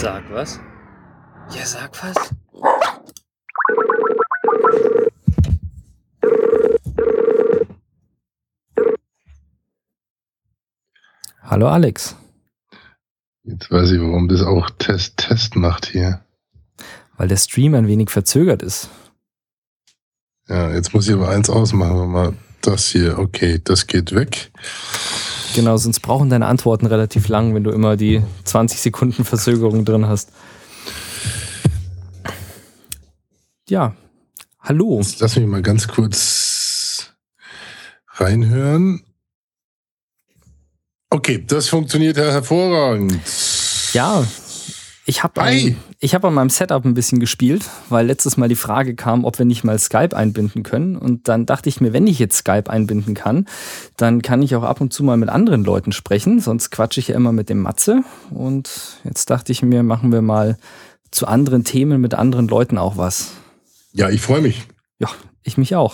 Sag was. Ja, sag was. Hallo Alex. Jetzt weiß ich, warum das auch Test Test macht hier. Weil der Stream ein wenig verzögert ist. Ja, jetzt muss ich aber eins ausmachen. Mal das hier, okay, das geht weg. Genau, sonst brauchen deine Antworten relativ lang, wenn du immer die 20 Sekunden Verzögerung drin hast. Ja, hallo. Jetzt lass mich mal ganz kurz reinhören. Okay, das funktioniert ja hervorragend. Ja, ich habe ich hab an meinem Setup ein bisschen gespielt, weil letztes Mal die Frage kam, ob wir nicht mal Skype einbinden können. Und dann dachte ich mir, wenn ich jetzt Skype einbinden kann, dann kann ich auch ab und zu mal mit anderen Leuten sprechen. Sonst quatsche ich ja immer mit dem Matze. Und jetzt dachte ich mir, machen wir mal zu anderen Themen mit anderen Leuten auch was. Ja, ich freue mich. Ja, ich mich auch.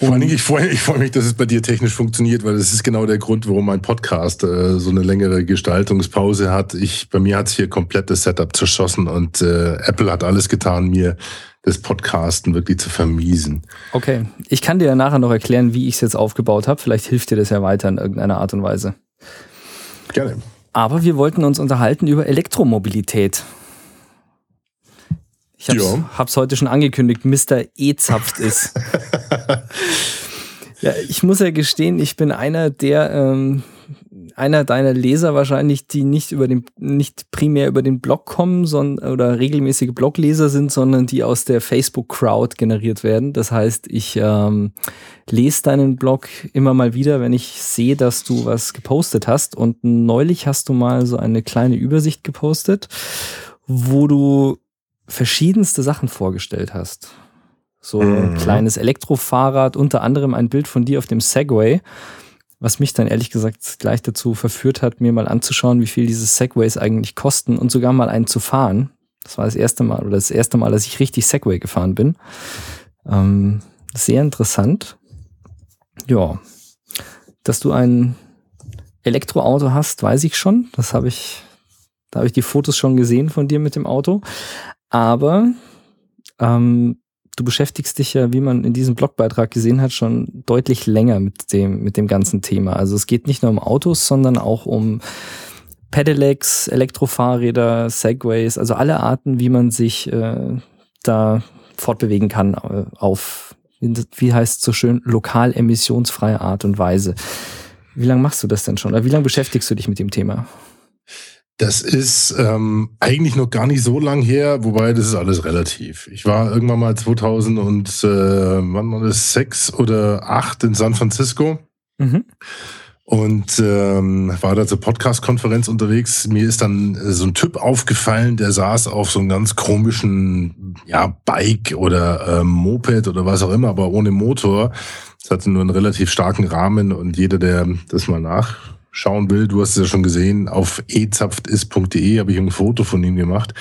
Vor allen Dingen, ich freue ich freu mich, dass es bei dir technisch funktioniert, weil das ist genau der Grund, warum mein Podcast äh, so eine längere Gestaltungspause hat. Ich, bei mir hat es hier komplett das Setup zerschossen und äh, Apple hat alles getan, mir das Podcasten wirklich zu vermiesen. Okay, ich kann dir ja nachher noch erklären, wie ich es jetzt aufgebaut habe. Vielleicht hilft dir das ja weiter in irgendeiner Art und Weise. Gerne. Aber wir wollten uns unterhalten über Elektromobilität. Ich hab's, ja. hab's heute schon angekündigt, Mr. E zapft ist. ja, ich muss ja gestehen, ich bin einer der, ähm, einer deiner Leser wahrscheinlich, die nicht über den, nicht primär über den Blog kommen, sondern oder regelmäßige Blogleser sind, sondern die aus der Facebook-Crowd generiert werden. Das heißt, ich ähm, lese deinen Blog immer mal wieder, wenn ich sehe, dass du was gepostet hast. Und neulich hast du mal so eine kleine Übersicht gepostet, wo du verschiedenste Sachen vorgestellt hast. So ein mhm. kleines Elektrofahrrad, unter anderem ein Bild von dir auf dem Segway, was mich dann ehrlich gesagt gleich dazu verführt hat, mir mal anzuschauen, wie viel diese Segways eigentlich kosten und sogar mal einen zu fahren. Das war das erste Mal oder das erste Mal, dass ich richtig Segway gefahren bin. Ähm, sehr interessant. Ja, dass du ein Elektroauto hast, weiß ich schon. Das habe ich, da habe ich die Fotos schon gesehen von dir mit dem Auto. Aber ähm, du beschäftigst dich ja, wie man in diesem Blogbeitrag gesehen hat, schon deutlich länger mit dem, mit dem ganzen Thema. Also es geht nicht nur um Autos, sondern auch um Pedelecs, Elektrofahrräder, Segways, also alle Arten, wie man sich äh, da fortbewegen kann äh, auf, wie heißt es so schön, lokal emissionsfreie Art und Weise. Wie lange machst du das denn schon? Oder wie lange beschäftigst du dich mit dem Thema? Das ist ähm, eigentlich noch gar nicht so lang her, wobei das ist alles relativ. Ich war irgendwann mal 2000 und äh, wann war das sechs oder acht in San Francisco mhm. und ähm, war da zur Podcast-Konferenz unterwegs. Mir ist dann so ein Typ aufgefallen, der saß auf so einem ganz komischen ja Bike oder ähm, Moped oder was auch immer, aber ohne Motor. Es hatte nur einen relativ starken Rahmen und jeder, der das mal nach schauen will, du hast es ja schon gesehen, auf ezapftis.de habe ich ein Foto von ihm gemacht.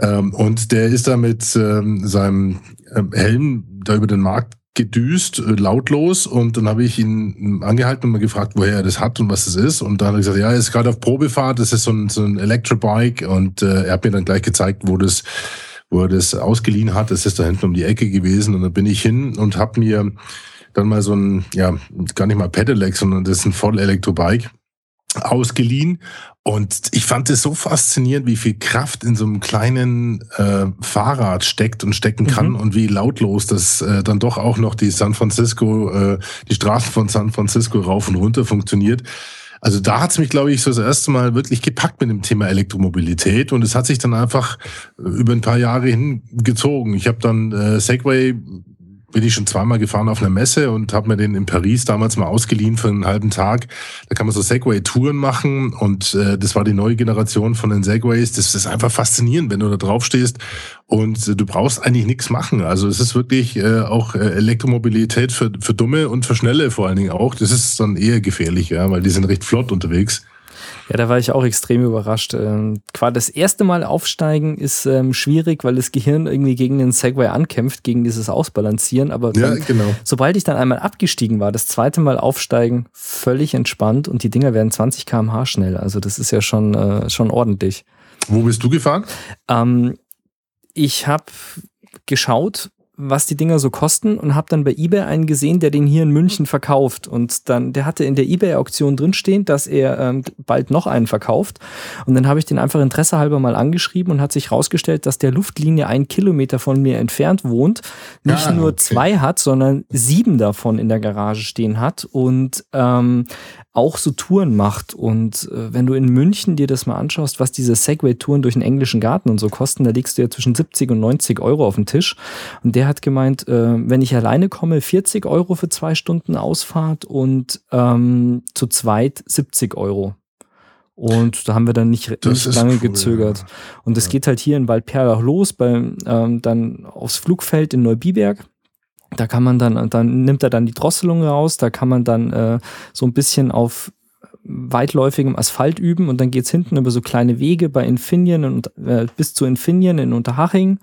Ähm, und der ist da mit ähm, seinem ähm, Helm da über den Markt gedüst, äh, lautlos. Und dann habe ich ihn angehalten und mal gefragt, woher er das hat und was es ist. Und dann hat er gesagt, ja, er ist gerade auf Probefahrt, das ist so ein, so ein Electrobike. Und äh, er hat mir dann gleich gezeigt, wo das wo er das ausgeliehen hat. Das ist da hinten um die Ecke gewesen. Und dann bin ich hin und habe mir dann mal so ein, ja, gar nicht mal Pedelec, sondern das ist ein Voll-Elektrobike ausgeliehen. Und ich fand es so faszinierend, wie viel Kraft in so einem kleinen äh, Fahrrad steckt und stecken kann mhm. und wie lautlos das äh, dann doch auch noch die San Francisco, äh, die Straßen von San Francisco rauf und runter funktioniert. Also da hat es mich, glaube ich, so das erste Mal wirklich gepackt mit dem Thema Elektromobilität und es hat sich dann einfach über ein paar Jahre hingezogen. Ich habe dann äh, Segway bin ich schon zweimal gefahren auf einer Messe und habe mir den in Paris damals mal ausgeliehen für einen halben Tag. Da kann man so Segway-Touren machen und äh, das war die neue Generation von den Segways. Das ist einfach faszinierend, wenn du da drauf stehst und äh, du brauchst eigentlich nichts machen. Also es ist wirklich äh, auch äh, Elektromobilität für, für Dumme und für Schnelle vor allen Dingen auch. Das ist dann eher gefährlich, ja, weil die sind recht flott unterwegs. Ja, da war ich auch extrem überrascht. Ähm, quasi das erste Mal aufsteigen ist ähm, schwierig, weil das Gehirn irgendwie gegen den Segway ankämpft, gegen dieses Ausbalancieren. Aber dann, ja, genau. sobald ich dann einmal abgestiegen war, das zweite Mal aufsteigen, völlig entspannt und die Dinger werden 20 km/h schnell. Also das ist ja schon, äh, schon ordentlich. Wo bist du gefahren? Ähm, ich habe geschaut, was die Dinger so kosten und habe dann bei eBay einen gesehen, der den hier in München verkauft. Und dann, der hatte in der eBay-Auktion drinstehen, dass er ähm, bald noch einen verkauft. Und dann habe ich den einfach interessehalber mal angeschrieben und hat sich rausgestellt, dass der Luftlinie einen Kilometer von mir entfernt wohnt, nicht Ah, nur okay. zwei hat, sondern sieben davon in der Garage stehen hat und ähm, auch so Touren macht. Und äh, wenn du in München dir das mal anschaust, was diese Segway-Touren durch den englischen Garten und so kosten, da legst du ja zwischen 70 und 90 Euro auf den Tisch. Und der hat gemeint, äh, wenn ich alleine komme, 40 Euro für zwei Stunden Ausfahrt und ähm, zu zweit 70 Euro. Und da haben wir dann nicht, nicht lange cool, gezögert. ja. Und es Ja. geht halt hier in Waldperlach los, bei, ähm, dann aufs Flugfeld in Neubiberg. Da kann man dann, dann nimmt er dann die Drosselung raus, da kann man dann äh, so ein bisschen auf weitläufigem Asphalt üben und dann geht's hinten über so kleine Wege bei Infineon und äh, bis zu Infineon in Unterhaching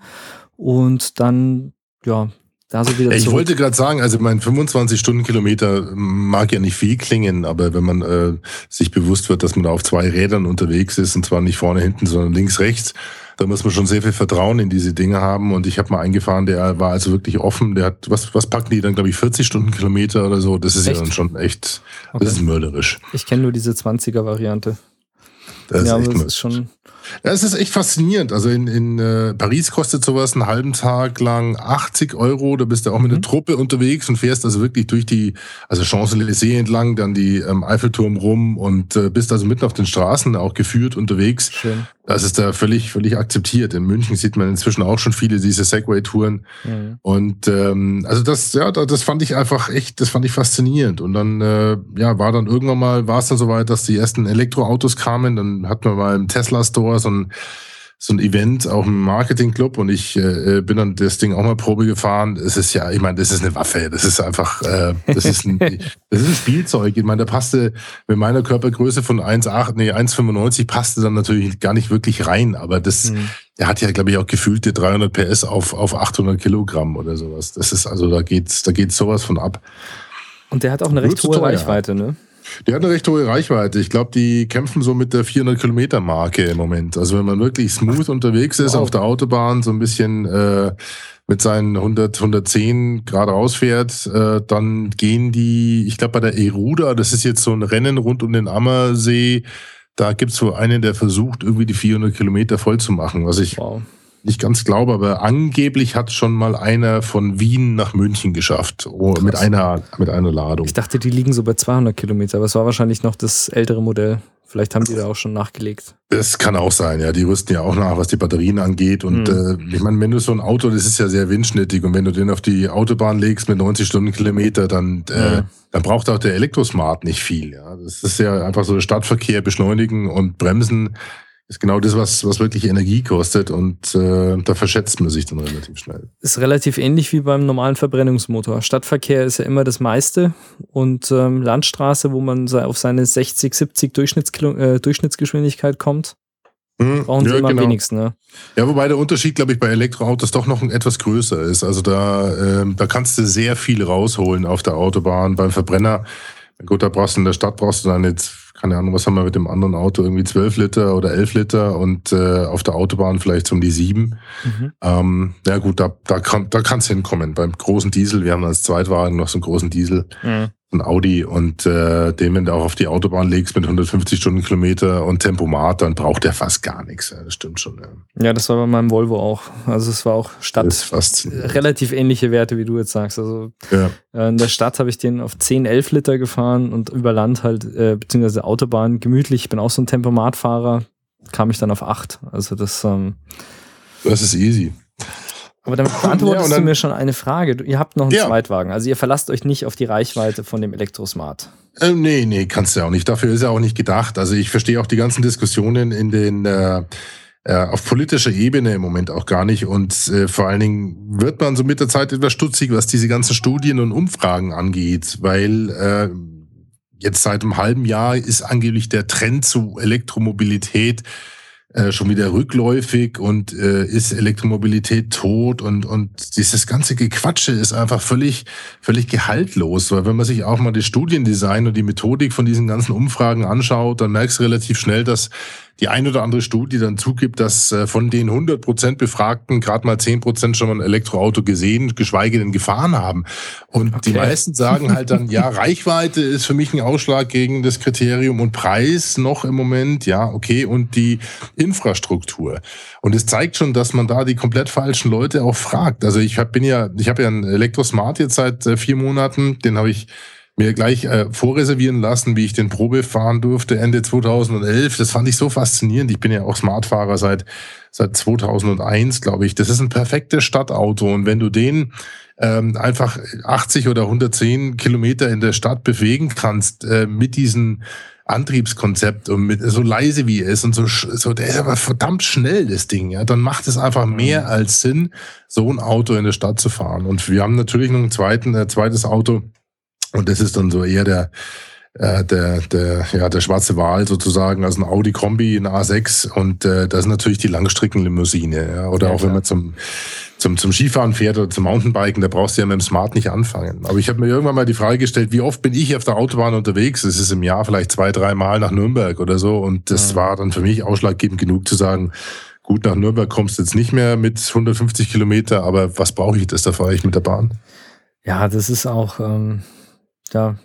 und dann, ja, da so wieder Ich zurück. wollte gerade sagen, also mein 25 Stundenkilometer mag ja nicht viel klingen, aber wenn man äh, sich bewusst wird, dass man da auf zwei Rädern unterwegs ist und zwar nicht vorne, hinten, sondern links, rechts, da muss man schon sehr viel Vertrauen in diese Dinge haben. Und ich habe mal eingefahren, der war also wirklich offen. Der hat, was, was packen die dann, glaube ich, 40 Stundenkilometer oder so? Das ist Echt? ja dann schon echt, Okay. das ist mörderisch. Ich kenne nur diese 20er-Variante. Das Ja, ist aber mör- ist schon. Ja, es ist echt faszinierend. Also in, in äh, Paris kostet sowas einen halben Tag lang 80 Euro. Da bist du auch mit einer Mhm. Truppe unterwegs und fährst also wirklich durch die, also Champs-Élysées entlang, dann die ähm, Eiffelturm rum und äh, bist also mitten auf den Straßen auch geführt unterwegs. Schön. Das ist da völlig, völlig akzeptiert. In München sieht man inzwischen auch schon viele diese Segway-Touren. Mhm. Und ähm, also das, ja, da- das fand ich einfach echt, das fand ich faszinierend. Und dann, äh, ja, war dann irgendwann mal, war es dann soweit, dass die ersten Elektroautos kamen. Dann hatten wir mal im Tesla-Store so ein, so ein Event, auch im Marketing-Club und ich äh, bin dann das Ding auch mal Probe gefahren. Es ist ja, ich meine, das ist eine Waffe. Das ist einfach, äh, das ist ein, das ist ein Spielzeug. Ich meine, da passte mit meiner Körpergröße von 1,8, nee, 1,95 passte dann natürlich gar nicht wirklich rein. Aber das, Mhm. er hat ja, glaube ich, auch gefühlte 300 PS auf, auf 800 Kilogramm oder sowas. Das ist also, da geht's, da geht's sowas von ab. Und der hat auch eine recht hohe. Reichweite, ne? Der hat eine recht hohe Reichweite. Ich glaube, die kämpfen so mit der 400 Kilometer Marke im Moment. Also wenn man wirklich smooth unterwegs ist Wow. auf der Autobahn, so ein bisschen äh, mit seinen 100, 110 Grad rausfährt, äh, dann gehen die, ich glaube bei der Eruda, das ist jetzt so ein Rennen rund um den Ammersee, da gibt's so einen, der versucht, irgendwie die 400 Kilometer voll zu machen, was ich Wow. Nicht ganz glaube, aber angeblich hat schon mal einer von Wien nach München geschafft, oh, mit einer, mit einer Ladung. Ich dachte, die liegen so bei 200 Kilometer, aber es war wahrscheinlich noch das ältere Modell. Vielleicht haben die da auch schon nachgelegt. Das kann auch sein, ja. Die rüsten ja auch nach, was die Batterien angeht. Und Mhm. äh, ich meine, wenn du so ein Auto, das ist ja sehr windschnittig und wenn du den auf die Autobahn legst mit 90 Stundenkilometer, dann, äh, Ja. dann braucht auch der Elektrosmart nicht viel. Ja. Das ist ja einfach so der Stadtverkehr beschleunigen und bremsen ist genau das, was, was wirklich Energie kostet und äh, da verschätzt man sich dann relativ schnell. Ist relativ ähnlich wie beim normalen Verbrennungsmotor. Stadtverkehr ist ja immer das meiste und ähm, Landstraße, wo man auf seine 60, 70 Durchschnittskilo äh, Durchschnittsgeschwindigkeit kommt, Hm, brauchen sie ja, immer genau. am wenigsten. Ne? Ja, wobei der Unterschied, glaube ich, bei Elektroautos doch noch ein etwas größer ist. Also da, ähm, da kannst du sehr viel rausholen auf der Autobahn. Beim Verbrenner, gut, da brauchst du in der Stadt brauchst du dann jetzt, keine Ahnung, was haben wir mit dem anderen Auto, irgendwie 12 Liter oder 11 Liter und äh, auf der Autobahn vielleicht so um die sieben. Mhm. Ähm, ja gut, da, da kann da kann's hinkommen. Beim großen Diesel, wir haben als Zweitwagen noch so einen großen Diesel, Mhm. Ein Audi und äh, den, wenn du auch auf die Autobahn legst mit 150 Stundenkilometer und Tempomat, dann braucht der fast gar nichts. Ja, das stimmt schon. Ja. Ja, das war bei meinem Volvo auch. Also es war auch Stadt. Relativ ähnliche Werte, wie du jetzt sagst. Also Ja. äh, in der Stadt habe ich den auf 10, 11 Liter gefahren und über Land halt, äh, beziehungsweise Autobahn gemütlich. Ich bin auch so ein Tempomatfahrer, kam ich dann auf 8. Also das, ähm, Das ist easy. Aber damit beantwortest Ja, dann- du mir schon eine Frage. Du, ihr habt noch einen Ja. Zweitwagen. Also ihr verlasst euch nicht auf die Reichweite von dem Elektrosmart. Äh, nee, nee, kannst du ja auch nicht. Dafür ist er auch nicht gedacht. Also ich verstehe auch die ganzen Diskussionen in den äh, äh, auf politischer Ebene im Moment auch gar nicht. Und äh, vor allen Dingen wird man so mit der Zeit etwas stutzig, was diese ganzen Studien und Umfragen angeht, weil äh, jetzt seit einem halben Jahr ist angeblich der Trend zu Elektromobilität äh, schon wieder rückläufig und äh, ist Elektromobilität tot und und dieses ganze Gequatsche ist einfach völlig völlig gehaltlos, weil wenn man sich auch mal das Studiendesign und die Methodik von diesen ganzen Umfragen anschaut, dann merkst du relativ schnell, dass die ein oder andere Studie dann zugibt, dass äh, von den 100 Prozent Befragten gerade mal 10 Prozent schon mal ein Elektroauto gesehen, geschweige denn gefahren haben. Und okay. die meisten sagen halt dann, ja, Reichweite ist für mich ein Ausschlag gegen das Kriterium und Preis noch im Moment, ja, okay, und die Infrastruktur. Und es zeigt schon, dass man da die komplett falschen Leute auch fragt. Also ich hab, bin ja, ich habe ja einen Elektrosmart jetzt seit äh, vier Monaten, den habe ich mir gleich äh, vorreservieren lassen, wie ich den Probe fahren durfte Ende 2011. Das fand ich so faszinierend. Ich bin ja auch Smartfahrer seit seit 2001, glaube ich. Das ist ein perfektes Stadtauto und wenn du den ähm, einfach 80 oder 110 Kilometer in der Stadt bewegen kannst äh, mit diesen Antriebskonzept und mit so leise wie er ist und so, so der ist aber verdammt schnell, das Ding, ja, dann macht es einfach mehr mhm. als Sinn, so ein Auto in der Stadt zu fahren. Und wir haben natürlich noch ein zweiten, äh, zweites Auto, und das ist dann so eher der, äh, der, der, ja, der schwarze Wal sozusagen, also ein Audi Kombi, ein A6 und äh, das ist natürlich die Langstreckenlimousine. Ja, oder ja, auch klar. wenn man zum, zum, zum Skifahren fährt oder zum Mountainbiken, da brauchst du ja mit dem Smart nicht anfangen. Aber ich habe mir irgendwann mal die Frage gestellt, wie oft bin ich auf der Autobahn unterwegs? Das ist im Jahr vielleicht zwei, drei Mal nach Nürnberg oder so. Und das ja. war dann für mich ausschlaggebend genug zu sagen, gut, nach Nürnberg kommst du jetzt nicht mehr mit 150 Kilometer, aber was brauche ich das? Da fahre ich mit der Bahn. Ja, das ist auch... Ähm ja,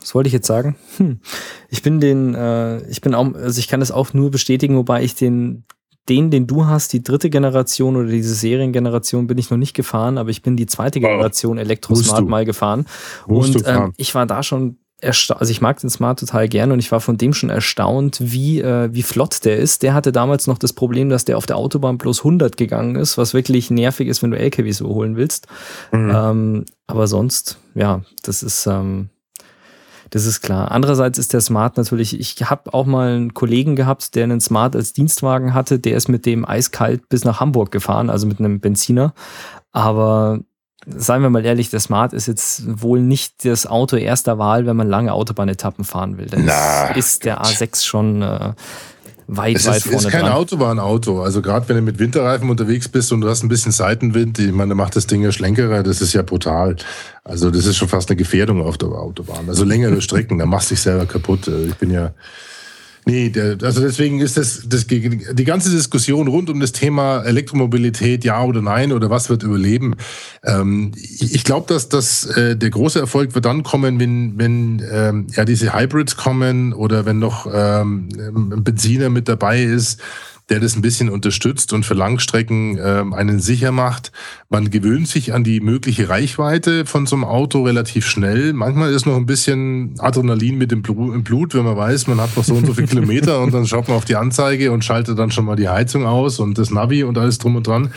was wollte ich jetzt sagen? Hm. Ich bin den, äh, ich bin auch, also ich kann das auch nur bestätigen, wobei ich den, den, den du hast, die dritte Generation oder diese Seriengeneration bin ich noch nicht gefahren, aber ich bin die zweite Generation Elektrosmart mal gefahren. Musst und ähm, ich war da schon also ich mag den Smart total gerne und ich war von dem schon erstaunt, wie, äh, wie flott der ist. Der hatte damals noch das Problem, dass der auf der Autobahn plus 100 gegangen ist, was wirklich nervig ist, wenn du LKWs überholen willst. Mhm. Ähm, aber sonst, ja, das ist, ähm, das ist klar. Andererseits ist der Smart natürlich, ich habe auch mal einen Kollegen gehabt, der einen Smart als Dienstwagen hatte, der ist mit dem eiskalt bis nach Hamburg gefahren, also mit einem Benziner. Aber seien wir mal ehrlich, der Smart ist jetzt wohl nicht das Auto erster Wahl, wenn man lange Autobahnetappen fahren will. Da ist der A6 schon äh, weit, es weit ist, vorne ist kein dran. Autobahnauto. Also gerade wenn du mit Winterreifen unterwegs bist und du hast ein bisschen Seitenwind, ich meine, macht das Ding ja schlenkerer, das ist ja brutal. Also das ist schon fast eine Gefährdung auf der Autobahn. Also längere Strecken, da machst du dich selber kaputt. Ich bin ja Nee, der, also deswegen ist das, das die ganze Diskussion rund um das Thema Elektromobilität, ja oder nein oder was wird überleben. Ähm, ich glaube, dass das äh, der große Erfolg wird dann kommen, wenn wenn ähm, ja diese Hybrids kommen oder wenn noch ähm, ein Benziner mit dabei ist der das ein bisschen unterstützt und für Langstrecken ähm, einen sicher macht. Man gewöhnt sich an die mögliche Reichweite von so einem Auto relativ schnell. Manchmal ist noch ein bisschen Adrenalin mit dem Blut, wenn man weiß, man hat noch so und so viele Kilometer und dann schaut man auf die Anzeige und schaltet dann schon mal die Heizung aus und das Navi und alles drum und dran.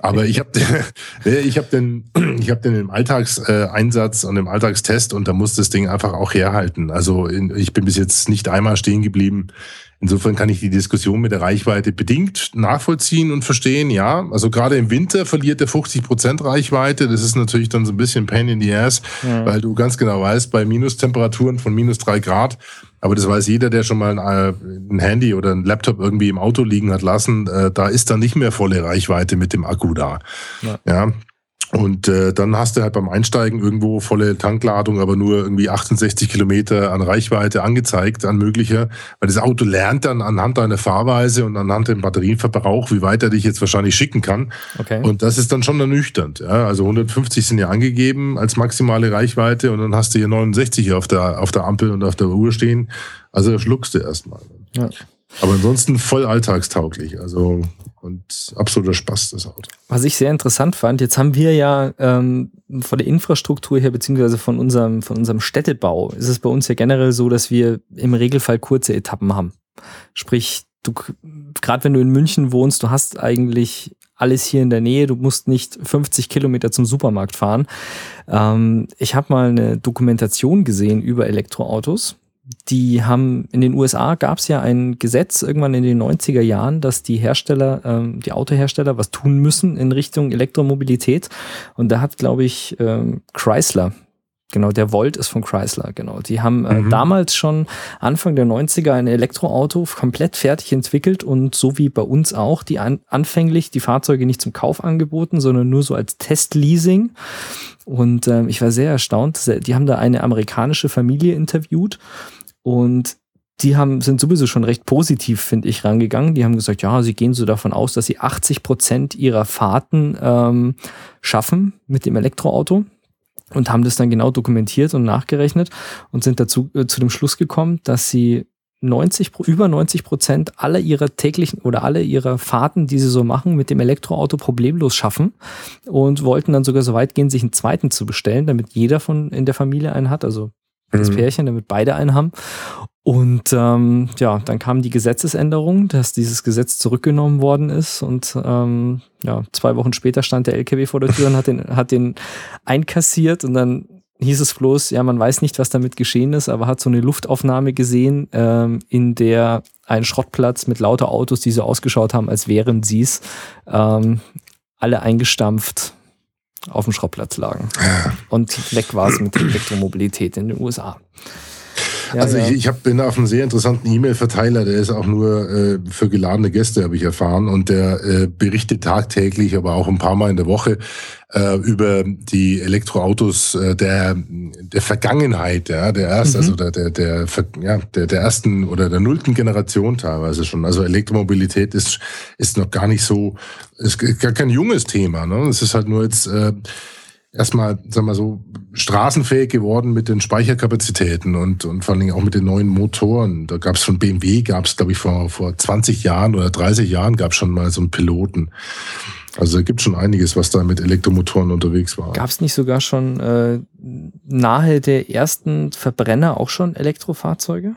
Aber ich habe ich hab den, ich hab den im Alltagseinsatz und im Alltagstest und da muss das Ding einfach auch herhalten. Also ich bin bis jetzt nicht einmal stehen geblieben Insofern kann ich die Diskussion mit der Reichweite bedingt nachvollziehen und verstehen. Ja, also gerade im Winter verliert der 50 Prozent Reichweite. Das ist natürlich dann so ein bisschen Pain in the Ass, ja. weil du ganz genau weißt, bei Minustemperaturen von minus drei Grad, aber das weiß jeder, der schon mal ein, äh, ein Handy oder ein Laptop irgendwie im Auto liegen hat lassen, äh, da ist dann nicht mehr volle Reichweite mit dem Akku da. Ja. ja. Und äh, dann hast du halt beim Einsteigen irgendwo volle Tankladung, aber nur irgendwie 68 Kilometer an Reichweite angezeigt, an möglicher, weil das Auto lernt dann anhand deiner Fahrweise und anhand dem Batterienverbrauch, wie weit er dich jetzt wahrscheinlich schicken kann. Okay. Und das ist dann schon ernüchternd. Ja? Also 150 sind ja angegeben als maximale Reichweite und dann hast du hier 69 auf der, auf der Ampel und auf der Uhr stehen. Also schluckst du erstmal. Ja. Aber ansonsten voll alltagstauglich. Also und absoluter Spaß, das Auto. Was ich sehr interessant fand, jetzt haben wir ja ähm, von der Infrastruktur her, beziehungsweise von unserem, von unserem Städtebau, ist es bei uns ja generell so, dass wir im Regelfall kurze Etappen haben. Sprich, du, gerade wenn du in München wohnst, du hast eigentlich alles hier in der Nähe, du musst nicht 50 Kilometer zum Supermarkt fahren. Ähm, ich habe mal eine Dokumentation gesehen über Elektroautos die haben in den USA gab es ja ein Gesetz irgendwann in den 90er Jahren, dass die Hersteller, ähm, die Autohersteller was tun müssen in Richtung Elektromobilität. Und da hat, glaube ich, ähm, Chrysler Genau, der Volt ist von Chrysler, genau. Die haben äh, mhm. damals schon Anfang der 90er ein Elektroauto komplett fertig entwickelt und so wie bei uns auch, die an, anfänglich die Fahrzeuge nicht zum Kauf angeboten, sondern nur so als Testleasing. Und äh, ich war sehr erstaunt, die haben da eine amerikanische Familie interviewt und die haben, sind sowieso schon recht positiv, finde ich, rangegangen. Die haben gesagt, ja, sie gehen so davon aus, dass sie 80 Prozent ihrer Fahrten ähm, schaffen mit dem Elektroauto und haben das dann genau dokumentiert und nachgerechnet und sind dazu äh, zu dem Schluss gekommen, dass sie 90, über 90 Prozent aller ihrer täglichen oder alle ihrer Fahrten, die sie so machen, mit dem Elektroauto problemlos schaffen und wollten dann sogar so weit gehen, sich einen zweiten zu bestellen, damit jeder von in der Familie einen hat, also das mhm. Pärchen, damit beide einen haben. Und ähm, ja, dann kam die Gesetzesänderung, dass dieses Gesetz zurückgenommen worden ist. Und ähm, ja, zwei Wochen später stand der LKW vor der Tür und hat den, hat den einkassiert. Und dann hieß es bloß, ja, man weiß nicht, was damit geschehen ist, aber hat so eine Luftaufnahme gesehen, ähm, in der ein Schrottplatz mit lauter Autos, die so ausgeschaut haben, als wären sie es, ähm, alle eingestampft auf dem Schrottplatz lagen. Und weg war es mit der Elektromobilität in den USA. Ja, also ja. ich, ich hab, bin auf einem sehr interessanten E-Mail-Verteiler, der ist auch nur äh, für geladene Gäste, habe ich erfahren. Und der äh, berichtet tagtäglich, aber auch ein paar Mal in der Woche äh, über die Elektroautos äh, der, der Vergangenheit, ja, der ersten, mhm. also der, der, der, ja, der, der ersten oder der nullten Generation teilweise schon. Also Elektromobilität ist, ist noch gar nicht so, ist gar kein junges Thema. Ne? Es ist halt nur jetzt äh, erstmal, sagen wir so, straßenfähig geworden mit den Speicherkapazitäten und, und vor allen Dingen auch mit den neuen Motoren. Da gab es von BMW, gab es, glaube ich, vor, vor 20 Jahren oder 30 Jahren gab es schon mal so einen Piloten. Also es gibt schon einiges, was da mit Elektromotoren unterwegs war. Gab es nicht sogar schon äh, nahe der ersten Verbrenner auch schon Elektrofahrzeuge?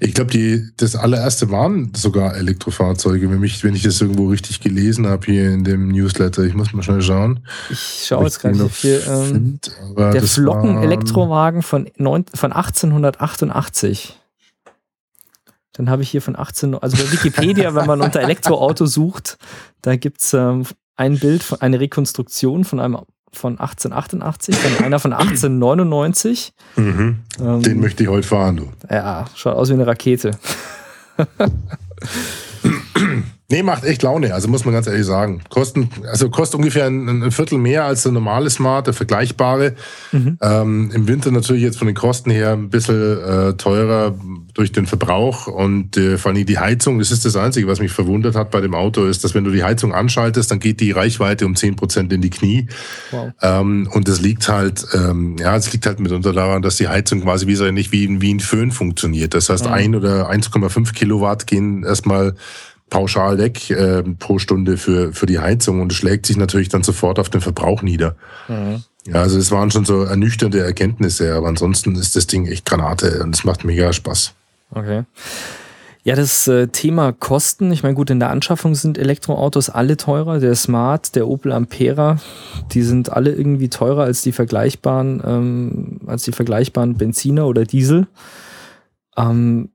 Ich glaube, die das allererste waren sogar Elektrofahrzeuge, wenn, mich, wenn ich das irgendwo richtig gelesen habe hier in dem Newsletter. Ich muss mal schnell schauen. Ich schaue jetzt gerade hier. Ähm, find, der Flocken-Elektrowagen von, von 1888. Dann habe ich hier von 18, also bei Wikipedia, wenn man unter Elektroauto sucht, da gibt es ähm, ein Bild, eine Rekonstruktion von einem von 1888, dann einer von 1899. Mhm. Ähm, Den möchte ich heute fahren, du. Ja, schaut aus wie eine Rakete. Nee, macht echt Laune, also muss man ganz ehrlich sagen. Kosten, also kostet ungefähr ein, ein Viertel mehr als der normale Smart, der vergleichbare. Mhm. Ähm, Im Winter natürlich jetzt von den Kosten her ein bisschen äh, teurer durch den Verbrauch und äh, vor allem die Heizung. Das ist das Einzige, was mich verwundert hat bei dem Auto, ist, dass wenn du die Heizung anschaltest, dann geht die Reichweite um zehn Prozent in die Knie. Wow. Ähm, und das liegt halt, ähm, ja, es liegt halt mitunter daran, dass die Heizung quasi wie so nicht wie, wie ein Föhn funktioniert. Das heißt, mhm. ein oder 1,5 Kilowatt gehen erstmal pauschal weg äh, pro Stunde für, für die Heizung und schlägt sich natürlich dann sofort auf den Verbrauch nieder. Mhm. Ja, also es waren schon so ernüchternde Erkenntnisse, aber ansonsten ist das Ding echt Granate und es macht mega Spaß. Okay. Ja, das äh, Thema Kosten, ich meine, gut, in der Anschaffung sind Elektroautos alle teurer. Der Smart, der Opel Ampera, die sind alle irgendwie teurer als die vergleichbaren, ähm, als die vergleichbaren Benziner oder Diesel. Ähm,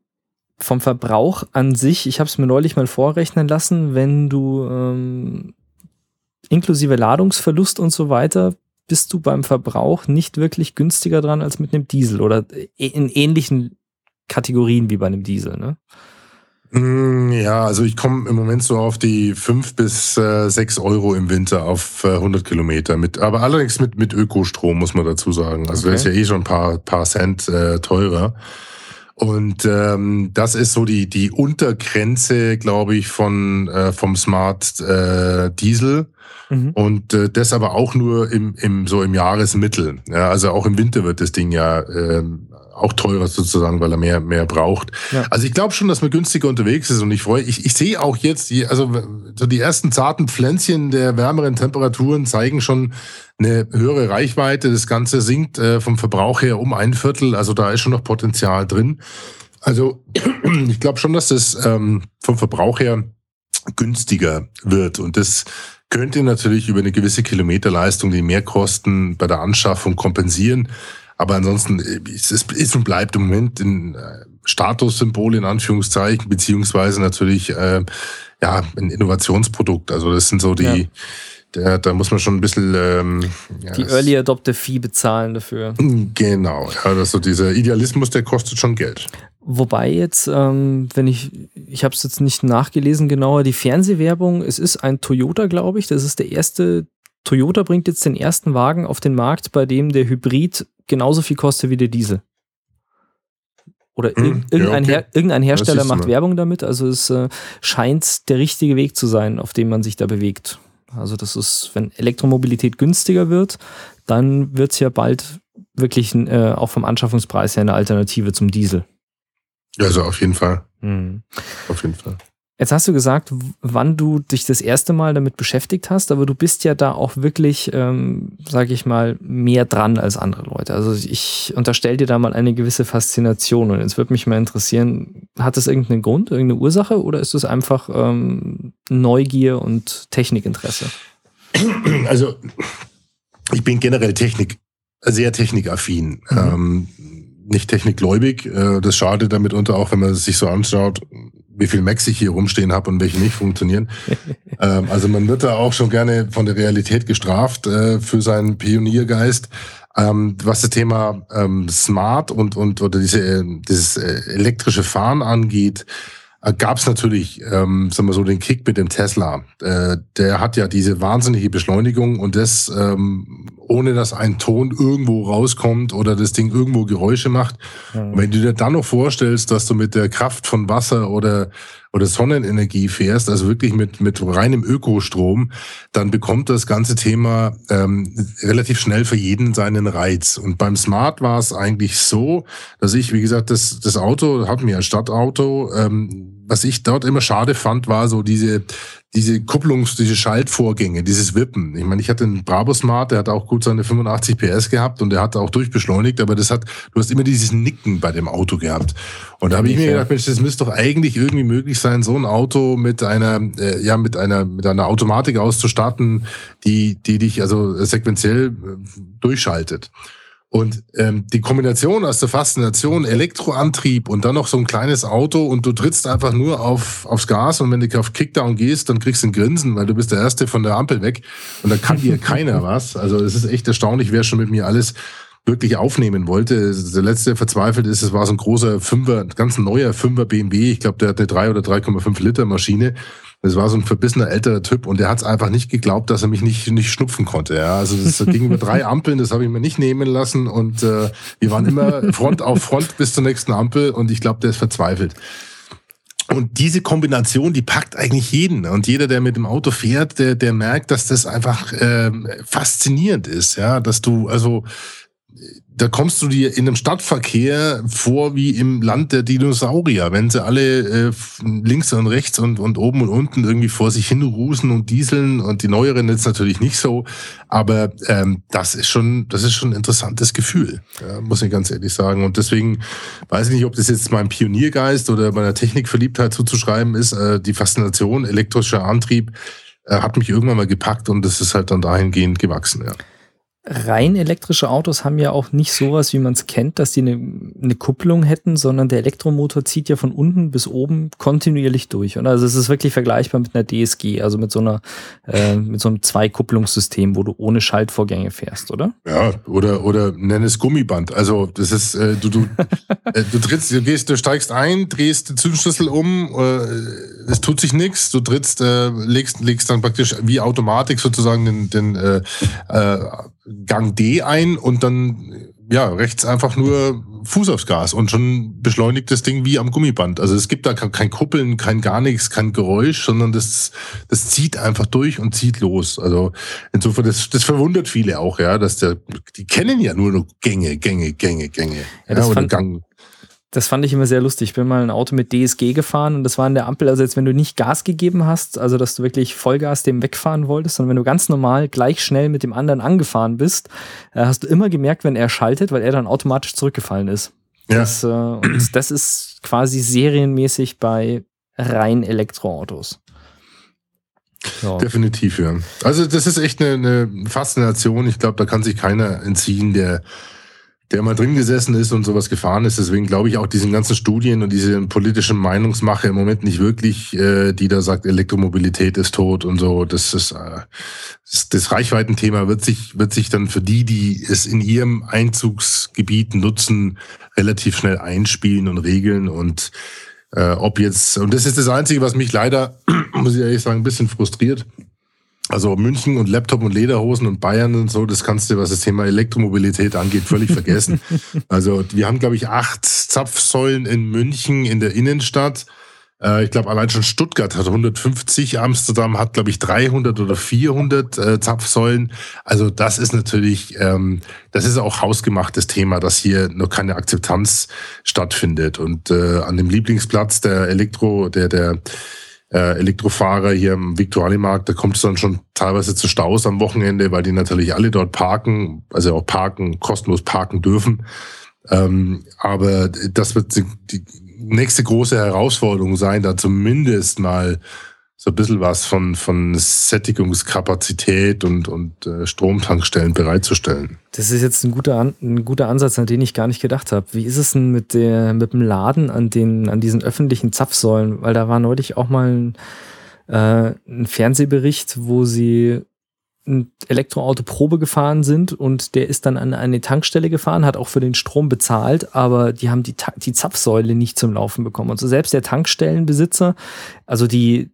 vom Verbrauch an sich, ich habe es mir neulich mal vorrechnen lassen, wenn du ähm, inklusive Ladungsverlust und so weiter, bist du beim Verbrauch nicht wirklich günstiger dran als mit einem Diesel oder in ähnlichen Kategorien wie bei einem Diesel, ne? Mm, ja, also ich komme im Moment so auf die fünf bis äh, sechs Euro im Winter auf äh, 100 Kilometer mit, aber allerdings mit mit Ökostrom muss man dazu sagen. Also okay. der ist ja eh schon ein paar paar Cent äh, teurer. Und ähm, das ist so die, die Untergrenze, glaube ich, von äh, vom Smart äh, Diesel. Mhm. Und äh, das aber auch nur im, im so im Jahresmittel. Ja, also auch im Winter wird das Ding ja äh, auch teurer sozusagen, weil er mehr, mehr braucht. Ja. Also ich glaube schon, dass man günstiger unterwegs ist und ich freue, ich, ich sehe auch jetzt, die, also so die ersten zarten Pflänzchen der wärmeren Temperaturen zeigen schon eine höhere Reichweite. Das Ganze sinkt äh, vom Verbrauch her um ein Viertel, also da ist schon noch Potenzial drin. Also ich glaube schon, dass das ähm, vom Verbrauch her günstiger wird und das könnte natürlich über eine gewisse Kilometerleistung die Mehrkosten bei der Anschaffung kompensieren. Aber ansonsten äh, ist ist und bleibt im Moment ein äh, Statussymbol in Anführungszeichen, beziehungsweise natürlich äh, ja ein Innovationsprodukt. Also das sind so die, ja. Der, da muss man schon ein bisschen ähm, ja, die Early Adopter Fee bezahlen dafür. Genau, ja, also dieser Idealismus, der kostet schon Geld. Wobei jetzt, ähm, wenn ich, ich habe es jetzt nicht nachgelesen genauer, die Fernsehwerbung, es ist ein Toyota, glaube ich, das ist der erste Toyota bringt jetzt den ersten Wagen auf den Markt, bei dem der Hybrid genauso viel kostet wie der Diesel. Oder hm, irgendein, ja, okay. Her irgendein, Hersteller macht Werbung damit. Also es äh, scheint der richtige Weg zu sein, auf dem man sich da bewegt. Also das ist, wenn Elektromobilität günstiger wird, dann wird es ja bald wirklich äh, auch vom Anschaffungspreis her eine Alternative zum Diesel. Also auf jeden Fall. Mhm. Auf jeden Fall. Jetzt hast du gesagt, wann du dich das erste Mal damit beschäftigt hast, aber du bist ja da auch wirklich, ähm, sage ich mal, mehr dran als andere Leute. Also ich unterstelle dir da mal eine gewisse Faszination und jetzt würde mich mal interessieren, hat das irgendeinen Grund, irgendeine Ursache oder ist es einfach ähm, Neugier und Technikinteresse? Also ich bin generell Technik, sehr technikaffin. Mhm. Ähm, nicht technikgläubig. Äh, das schadet damit unter auch, wenn man sich so anschaut, wie viel Macs ich hier rumstehen habe und welche nicht funktionieren. ähm, also man wird da auch schon gerne von der Realität gestraft äh, für seinen Pioniergeist. Ähm, was das Thema ähm, Smart und und oder diese äh, dieses äh, elektrische Fahren angeht, äh, gab es natürlich, ähm, sagen wir so, den Kick mit dem Tesla. Äh, der hat ja diese wahnsinnige Beschleunigung und das ähm, ohne dass ein Ton irgendwo rauskommt oder das Ding irgendwo Geräusche macht. Mhm. Wenn du dir dann noch vorstellst, dass du mit der Kraft von Wasser oder oder Sonnenenergie fährst, also wirklich mit, mit reinem Ökostrom, dann bekommt das ganze Thema ähm, relativ schnell für jeden seinen Reiz. Und beim Smart war es eigentlich so, dass ich, wie gesagt, das, das Auto hat mir ein Stadtauto, ähm, was ich dort immer schade fand, war so diese, diese Kupplungs-, diese Schaltvorgänge, dieses Wippen. Ich meine, ich hatte einen Brabus Smart, der hat auch gut seine 85 PS gehabt und der hat auch durchbeschleunigt, aber das hat, du hast immer dieses Nicken bei dem Auto gehabt. Und da habe ich mir gedacht, Mensch, das müsste doch eigentlich irgendwie möglich sein, so ein Auto mit einer, äh, ja, mit einer, mit einer Automatik auszustatten, die, die dich also sequenziell äh, durchschaltet. Und ähm, die Kombination aus der Faszination, Elektroantrieb und dann noch so ein kleines Auto und du trittst einfach nur auf, aufs Gas und wenn du auf Kickdown gehst, dann kriegst du ein Grinsen, weil du bist der Erste von der Ampel weg und da kann dir keiner was. Also es ist echt erstaunlich, wer schon mit mir alles wirklich aufnehmen wollte. Der letzte verzweifelt ist, es war so ein großer Fünfer, ganz neuer Fünfer BMW. Ich glaube, der hat eine 3 oder 3,5 Liter Maschine. Das war so ein verbissener älterer Typ und der hat es einfach nicht geglaubt, dass er mich nicht, nicht schnupfen konnte. Ja, also das ging über drei Ampeln, das habe ich mir nicht nehmen lassen und äh, wir waren immer Front auf Front bis zur nächsten Ampel und ich glaube, der ist verzweifelt. Und diese Kombination, die packt eigentlich jeden. Und jeder, der mit dem Auto fährt, der, der merkt, dass das einfach äh, faszinierend ist. Ja, dass du also da kommst du dir in einem Stadtverkehr vor wie im Land der Dinosaurier, wenn sie alle äh, links und rechts und, und oben und unten irgendwie vor sich hin rusen und dieseln und die neueren jetzt natürlich nicht so, aber ähm, das ist schon, das ist schon ein interessantes Gefühl, ja, muss ich ganz ehrlich sagen. Und deswegen weiß ich nicht, ob das jetzt meinem Pioniergeist oder meiner Technikverliebtheit zuzuschreiben ist, äh, die Faszination elektrischer Antrieb äh, hat mich irgendwann mal gepackt und das ist halt dann dahingehend gewachsen, ja rein elektrische Autos haben ja auch nicht sowas, wie man es kennt, dass die eine, eine Kupplung hätten, sondern der Elektromotor zieht ja von unten bis oben kontinuierlich durch. Und also es ist wirklich vergleichbar mit einer DSG, also mit so einer äh, mit so einem Zweikupplungssystem, wo du ohne Schaltvorgänge fährst, oder? Ja, oder oder nenn es Gummiband. Also das ist äh, du du äh, du trittst, du gehst, du steigst ein, drehst den Zündschlüssel um, äh, es tut sich nichts, du trittst, äh, legst legst dann praktisch wie Automatik sozusagen den den äh, äh, Gang D ein und dann ja rechts einfach nur Fuß aufs Gas und schon beschleunigt das Ding wie am Gummiband. Also es gibt da kein Kuppeln, kein gar nichts, kein Geräusch, sondern das, das zieht einfach durch und zieht los. Also insofern, das, das verwundert viele auch, ja, dass der, die kennen ja nur noch Gänge, Gänge, Gänge, Gänge. Ja, ja, oder Gang. Das fand ich immer sehr lustig. Ich bin mal ein Auto mit DSG gefahren und das war in der Ampel, also jetzt wenn du nicht Gas gegeben hast, also dass du wirklich Vollgas dem wegfahren wolltest, sondern wenn du ganz normal gleich schnell mit dem anderen angefahren bist, äh, hast du immer gemerkt, wenn er schaltet, weil er dann automatisch zurückgefallen ist. Ja. Das, äh, und das ist quasi serienmäßig bei rein Elektroautos. Ja. Definitiv, ja. Also das ist echt eine, eine Faszination. Ich glaube, da kann sich keiner entziehen, der der mal drin gesessen ist und sowas gefahren ist. Deswegen glaube ich auch diesen ganzen Studien und diese politischen Meinungsmache im Moment nicht wirklich, äh, die da sagt, Elektromobilität ist tot und so. Das ist äh, das, das Reichweitenthema wird sich wird sich dann für die, die es in ihrem Einzugsgebiet nutzen, relativ schnell einspielen und regeln und äh, ob jetzt und das ist das Einzige, was mich leider muss ich ehrlich sagen ein bisschen frustriert also München und Laptop und Lederhosen und Bayern und so, das kannst du, was das Thema Elektromobilität angeht, völlig vergessen. Also wir haben, glaube ich, acht Zapfsäulen in München in der Innenstadt. Äh, ich glaube, allein schon Stuttgart hat 150, Amsterdam hat, glaube ich, 300 oder 400 äh, Zapfsäulen. Also das ist natürlich, ähm, das ist auch hausgemachtes Thema, dass hier noch keine Akzeptanz stattfindet. Und äh, an dem Lieblingsplatz der Elektro, der, der äh, Elektrofahrer hier im Viktualienmarkt, da kommt es dann schon teilweise zu Staus am Wochenende, weil die natürlich alle dort parken, also auch parken, kostenlos parken dürfen. Ähm, aber das wird die nächste große Herausforderung sein, da zumindest mal so ein bisschen was von, von Sättigungskapazität und, und äh, Stromtankstellen bereitzustellen. Das ist jetzt ein guter, ein guter Ansatz, an den ich gar nicht gedacht habe. Wie ist es denn mit, der, mit dem Laden an, den, an diesen öffentlichen Zapfsäulen? Weil da war neulich auch mal ein, äh, ein Fernsehbericht, wo sie ein Elektroauto Probe gefahren sind und der ist dann an eine Tankstelle gefahren, hat auch für den Strom bezahlt, aber die haben die, die Zapfsäule nicht zum Laufen bekommen. Und so selbst der Tankstellenbesitzer, also die,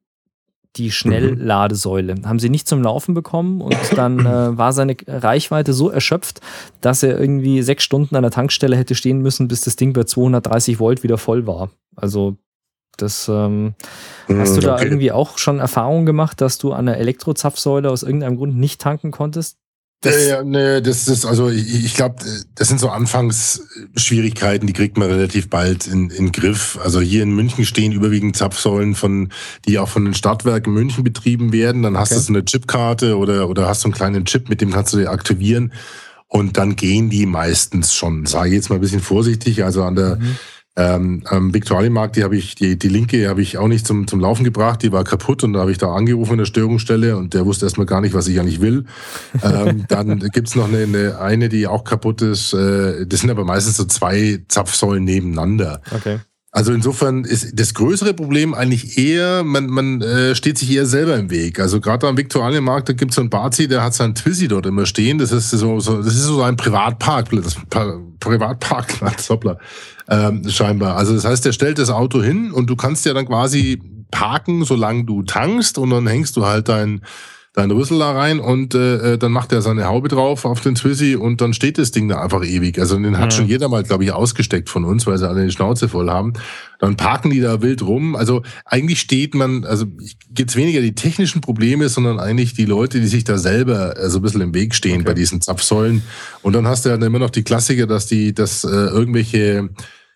die Schnellladesäule, haben sie nicht zum Laufen bekommen und dann äh, war seine Reichweite so erschöpft, dass er irgendwie sechs Stunden an der Tankstelle hätte stehen müssen, bis das Ding bei 230 Volt wieder voll war. Also das ähm, hast du da okay. irgendwie auch schon Erfahrungen gemacht, dass du an der Elektrozapfsäule aus irgendeinem Grund nicht tanken konntest? Das ja, nee, das ist also ich, ich glaube, das sind so Anfangsschwierigkeiten, die kriegt man relativ bald in, in Griff. Also hier in München stehen überwiegend Zapfsäulen von, die auch von den Stadtwerken München betrieben werden. Dann hast okay. du so eine Chipkarte oder oder hast so einen kleinen Chip, mit dem kannst du die aktivieren und dann gehen die meistens schon. Sage jetzt mal ein bisschen vorsichtig. Also an der mhm ähm, am Viktualienmarkt, die habe ich, die, die linke habe ich auch nicht zum, zum Laufen gebracht, die war kaputt und da habe ich da angerufen in der Störungsstelle und der wusste erstmal gar nicht, was ich eigentlich will. ähm, dann gibt's noch eine, eine, eine, die auch kaputt ist. Äh, das sind aber meistens so zwei Zapfsäulen nebeneinander. Okay. Also insofern ist das größere Problem eigentlich eher, man, man äh, steht sich eher selber im Weg. Also gerade am Viktualienmarkt, da gibt es so einen Bazi, der hat seinen Twizy dort immer stehen. Das ist so, so das ist so ein Privatparkplatz, Privatparkplatz, hoppla ähm, scheinbar. Also das heißt, der stellt das Auto hin und du kannst ja dann quasi parken, solange du tankst und dann hängst du halt dein dein Rüssel da rein und äh, äh, dann macht er seine Haube drauf auf den Twizy und dann steht das Ding da einfach ewig. Also den hat ja. schon jeder mal, glaube ich, ausgesteckt von uns, weil sie alle die Schnauze voll haben. Dann parken die da wild rum. Also eigentlich steht man, also gibt's weniger die technischen Probleme, sondern eigentlich die Leute, die sich da selber äh, so ein bisschen im Weg stehen okay. bei diesen Zapfsäulen. Und dann hast du ja dann immer noch die Klassiker, dass die, dass äh, irgendwelche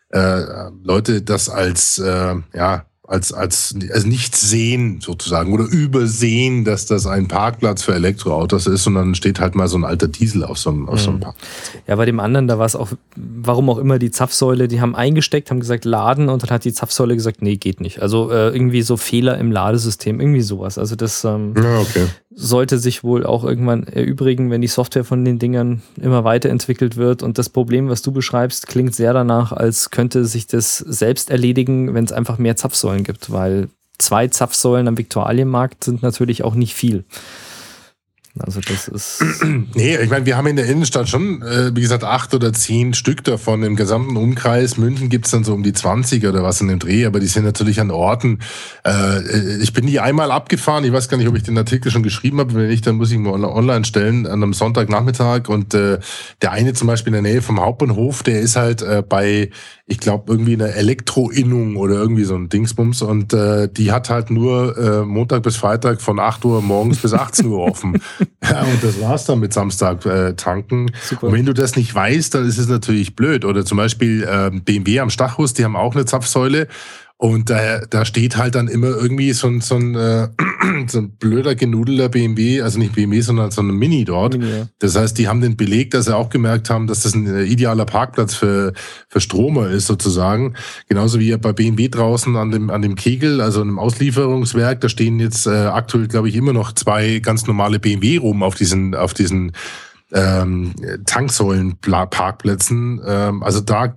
äh, Leute das als äh, ja als, als, als nicht sehen sozusagen oder übersehen, dass das ein Parkplatz für Elektroautos ist, sondern steht halt mal so ein alter Diesel auf so einem, auf so einem mhm. Parkplatz. Ja, bei dem anderen, da war es auch, warum auch immer, die Zapfsäule, die haben eingesteckt, haben gesagt, laden und dann hat die Zapfsäule gesagt, nee, geht nicht. Also äh, irgendwie so Fehler im Ladesystem, irgendwie sowas. Also das ähm, ja, okay. Sollte sich wohl auch irgendwann erübrigen, wenn die Software von den Dingern immer weiterentwickelt wird. Und das Problem, was du beschreibst, klingt sehr danach, als könnte sich das selbst erledigen, wenn es einfach mehr Zapfsäulen gibt, weil zwei Zapfsäulen am Viktualienmarkt sind natürlich auch nicht viel. Also das ist. Nee, ich meine, wir haben in der Innenstadt schon, äh, wie gesagt, acht oder zehn Stück davon im gesamten Umkreis. München gibt es dann so um die 20 oder was in dem Dreh, aber die sind natürlich an Orten. Äh, ich bin die einmal abgefahren. Ich weiß gar nicht, ob ich den Artikel schon geschrieben habe. Wenn nicht, dann muss ich ihn mal online stellen an einem Sonntagnachmittag. Und äh, der eine zum Beispiel in der Nähe vom Hauptbahnhof, der ist halt äh, bei ich glaube, irgendwie eine Elektroinnung oder irgendwie so ein Dingsbums. Und äh, die hat halt nur äh, Montag bis Freitag von 8 Uhr morgens bis 18 Uhr offen. ja, und das war's dann mit Samstag äh, tanken. Super. Und wenn du das nicht weißt, dann ist es natürlich blöd. Oder zum Beispiel äh, BMW am Stachus, die haben auch eine Zapfsäule. Und da, da steht halt dann immer irgendwie so ein, so ein, äh, so ein blöder, genudelter BMW, also nicht BMW, sondern so ein Mini dort. Mini, ja. Das heißt, die haben den Beleg, dass sie auch gemerkt haben, dass das ein äh, idealer Parkplatz für, für Stromer ist sozusagen. Genauso wie bei BMW draußen an dem, an dem Kegel, also einem Auslieferungswerk, da stehen jetzt äh, aktuell, glaube ich, immer noch zwei ganz normale BMW rum auf diesen, auf diesen ähm, Tanksäulen-Parkplätzen. Ähm, also da,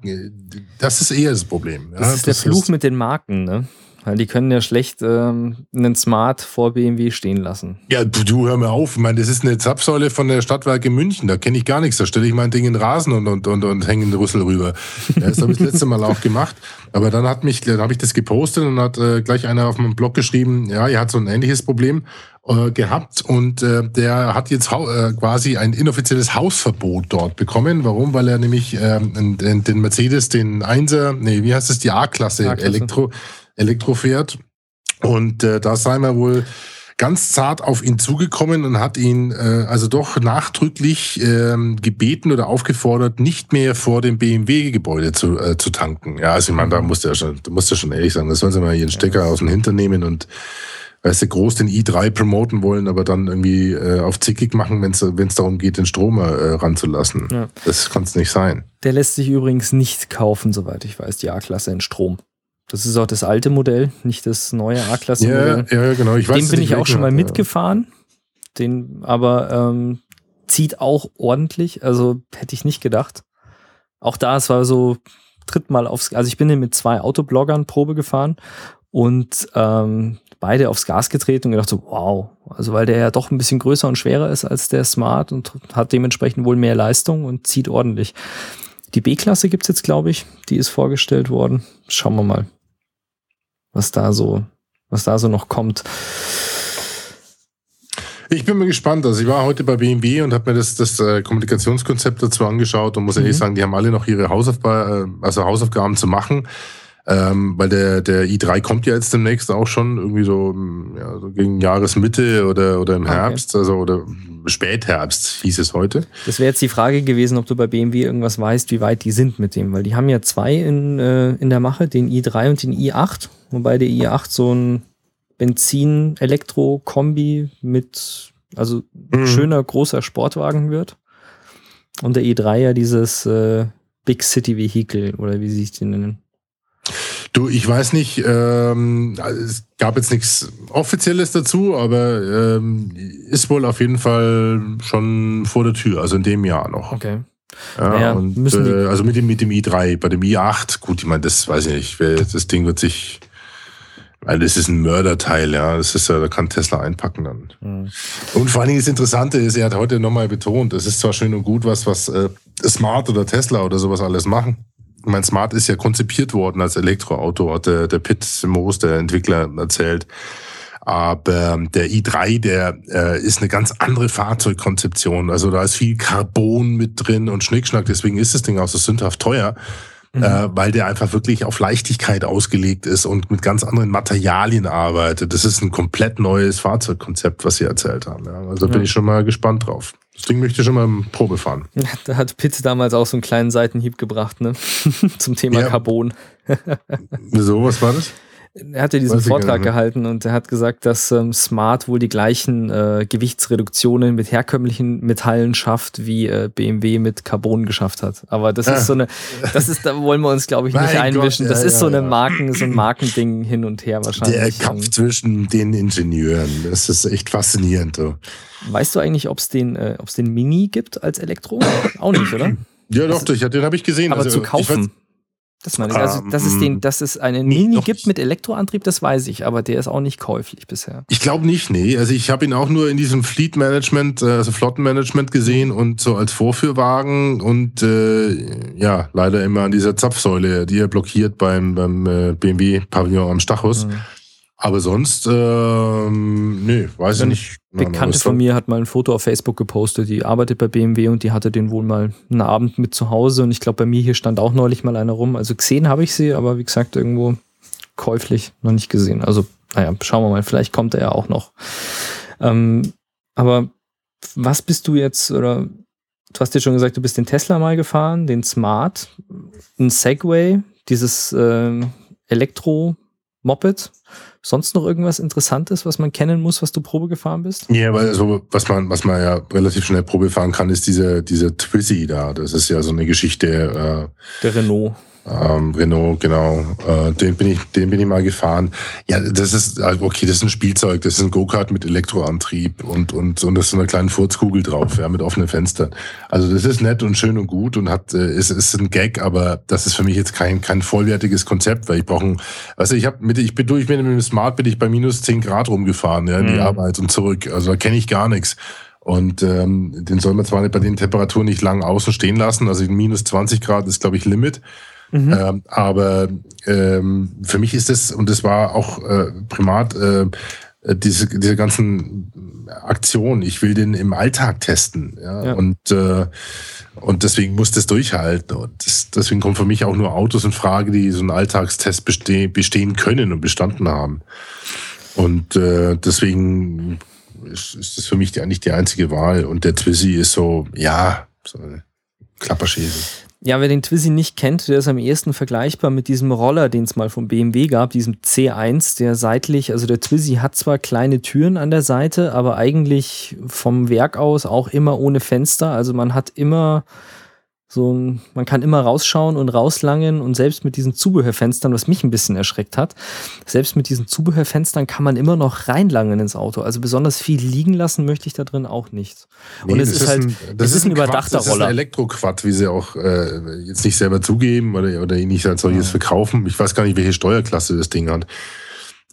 das ist eher das Problem. Ja? Das ist der Fluch ist, mit den Marken, ne? Weil die können ja schlecht ähm, einen Smart vor BMW stehen lassen. Ja, du, du hör mir auf. Ich meine, das ist eine Zapfsäule von der Stadtwerke München. Da kenne ich gar nichts. Da stelle ich mein Ding in Rasen und, und, und, und hänge den Rüssel rüber. Ja, das habe ich das letzte Mal auch gemacht. Aber dann hat mich, dann habe ich das gepostet und hat äh, gleich einer auf meinem Blog geschrieben, ja, ihr hat so ein ähnliches Problem äh, gehabt und äh, der hat jetzt äh, quasi ein inoffizielles Hausverbot dort bekommen. Warum? Weil er nämlich ähm, den, den Mercedes, den Einser, nee, wie heißt das, die A-Klasse Elektro, Elektro fährt. Und äh, da sei man wohl ganz zart auf ihn zugekommen und hat ihn äh, also doch nachdrücklich ähm, gebeten oder aufgefordert, nicht mehr vor dem BMW-Gebäude zu, äh, zu tanken. Ja, also ich meine, da musste er schon, da musste schon ehrlich sagen, das sollen sie mal ihren Stecker aus dem Hintern nehmen und weißt du, groß den i3 promoten wollen, aber dann irgendwie äh, auf zickig machen, wenn es darum geht, den Strom äh, ranzulassen. Ja. Das kann es nicht sein. Der lässt sich übrigens nicht kaufen, soweit ich weiß, die A-Klasse in Strom. Das ist auch das alte Modell, nicht das neue A-Klasse-Modell. Ja, ja, genau. Ich weiß, Den bin ich auch schon mal hat, mitgefahren. Den, aber ähm, zieht auch ordentlich. Also hätte ich nicht gedacht. Auch da, es war so, tritt mal aufs, also ich bin hier mit zwei Autobloggern Probe gefahren und ähm, beide aufs Gas getreten und gedacht so, wow, also weil der ja doch ein bisschen größer und schwerer ist als der Smart und hat dementsprechend wohl mehr Leistung und zieht ordentlich. Die B-Klasse gibt's jetzt, glaube ich, die ist vorgestellt worden. Schauen wir mal, was da so, was da so noch kommt. Ich bin mal gespannt. Also ich war heute bei BMW und habe mir das, das äh, Kommunikationskonzept dazu angeschaut und muss mhm. ehrlich sagen, die haben alle noch ihre Hausaufgaben, äh, also Hausaufgaben zu machen. Ähm, weil der, der i3 kommt ja jetzt demnächst auch schon irgendwie so, ja, so gegen Jahresmitte oder, oder im Herbst, okay. also oder Spätherbst hieß es heute. Das wäre jetzt die Frage gewesen, ob du bei BMW irgendwas weißt, wie weit die sind mit dem, weil die haben ja zwei in, äh, in der Mache, den i3 und den i8, wobei der i8 so ein Benzin-Elektro-Kombi mit, also mhm. schöner großer Sportwagen wird. Und der i3 ja dieses äh, Big City Vehicle oder wie sie sich den nennen. Du, ich weiß nicht, ähm, es gab jetzt nichts Offizielles dazu, aber ähm, ist wohl auf jeden Fall schon vor der Tür, also in dem Jahr noch. Okay. Ja, naja, und, äh, also mit dem, mit dem i3, bei dem i8, gut, ich meine, das weiß ich nicht, das Ding wird sich, weil das ist ein Mörderteil, ja, das ist ja, da kann Tesla einpacken dann. Mhm. Und vor allen Dingen das Interessante ist, er hat heute nochmal betont, es ist zwar schön und gut, was, was äh, Smart oder Tesla oder sowas alles machen mein Smart ist ja konzipiert worden als Elektroauto, hat der, der Pitt Moos, der Entwickler, erzählt. Aber ähm, der i3, der äh, ist eine ganz andere Fahrzeugkonzeption. Also da ist viel Carbon mit drin und Schnickschnack. Deswegen ist das Ding auch so sündhaft teuer, mhm. äh, weil der einfach wirklich auf Leichtigkeit ausgelegt ist und mit ganz anderen Materialien arbeitet. Das ist ein komplett neues Fahrzeugkonzept, was sie erzählt haben. Ja. Also ja. bin ich schon mal gespannt drauf. Das Ding möchte ich schon mal im Probe fahren. Da hat Pitt damals auch so einen kleinen Seitenhieb gebracht, ne? Zum Thema ja. Carbon. Wieso, was war das? Er hatte diesen Weiß Vortrag gehalten und er hat gesagt, dass ähm, Smart wohl die gleichen äh, Gewichtsreduktionen mit herkömmlichen Metallen schafft, wie äh, BMW mit Carbon geschafft hat. Aber das ist so eine, das ist, da wollen wir uns, glaube ich, nicht einmischen. Gott, ja, das ist ja, so eine Marken, so ein Markending hin und her wahrscheinlich. Der Kampf zwischen den Ingenieuren, das ist echt faszinierend. So. Weißt du eigentlich, ob es den, äh, den Mini gibt als Elektro? Auch nicht, oder? Ja, doch, also, den habe ich gesehen. Aber also, zu kaufen. Das meine ich. Also, dass es, den, dass es einen nee, Mini gibt mit Elektroantrieb, das weiß ich, aber der ist auch nicht käuflich bisher. Ich glaube nicht, nee. Also ich habe ihn auch nur in diesem Fleet Management, äh, also Flottenmanagement gesehen und so als Vorführwagen und äh, ja, leider immer an dieser Zapfsäule, die er blockiert beim, beim äh, BMW-Pavillon am Stachus. Mhm. Aber sonst, ähm, nee, weiß ich nicht. Bekannte von mir hat mal ein Foto auf Facebook gepostet, die arbeitet bei BMW und die hatte den wohl mal einen Abend mit zu Hause und ich glaube, bei mir hier stand auch neulich mal einer rum. Also gesehen habe ich sie, aber wie gesagt, irgendwo käuflich noch nicht gesehen. Also, naja, schauen wir mal, vielleicht kommt er ja auch noch. Ähm, aber was bist du jetzt, oder du hast ja schon gesagt, du bist den Tesla mal gefahren, den Smart, ein Segway, dieses äh, Elektro-Moped. Sonst noch irgendwas Interessantes, was man kennen muss, was du Probe gefahren bist? Ja, weil also, was man, was man ja relativ schnell Probe fahren kann, ist diese, diese Twizy da. Das ist ja so eine Geschichte. Äh, Der Renault. Ähm, Renault, genau. Äh, den bin ich, den bin ich mal gefahren. Ja, das ist also okay, das ist ein Spielzeug, das ist ein Go-Kart mit Elektroantrieb und und und das ist so eine kleine Furzkugel drauf, ja, mit offenen Fenstern. Also das ist nett und schön und gut und hat äh, ist ist ein Gag, aber das ist für mich jetzt kein kein vollwertiges Konzept, weil ich brauche, ein, also ich habe mit ich bin durch mit dem Smart bin ich bei minus zehn Grad rumgefahren, ja, in die mhm. Arbeit und zurück. Also da kenne ich gar nichts. Und ähm, den soll man zwar nicht bei den Temperaturen nicht lang außen stehen lassen, also minus 20 Grad ist, glaube ich, Limit. Mhm. Ähm, aber ähm, für mich ist das, und das war auch äh, primat, äh, diese, diese ganzen Aktionen, ich will den im Alltag testen. Ja? ja. Und, äh, und deswegen muss das durchhalten. Und das, deswegen kommen für mich auch nur Autos in Frage, die so einen Alltagstest beste bestehen können und bestanden haben. Und äh, deswegen ist, ist das für mich die, eigentlich die einzige Wahl. Und der Twizy ist so, ja, so eine Klapperschäse. Ja, wer den Twizy nicht kennt, der ist am ehesten vergleichbar mit diesem Roller, den es mal vom BMW gab, diesem C1, der seitlich, also der Twizy hat zwar kleine Türen an der Seite, aber eigentlich vom Werk aus auch immer ohne Fenster. Also man hat immer so, man kann immer rausschauen und rauslangen und selbst mit diesen Zubehörfenstern, was mich ein bisschen erschreckt hat, selbst mit diesen Zubehörfenstern kann man immer noch reinlangen ins Auto. Also besonders viel liegen lassen möchte ich da drin auch nicht. Nee, und es ist, ist halt, ein, das es ist ein, ein überdachter Quad, Roller. Das ist ein Elektroquad, wie sie auch äh, jetzt nicht selber zugeben oder, oder ihn nicht als solches ja. verkaufen. Ich weiß gar nicht, welche Steuerklasse das Ding hat.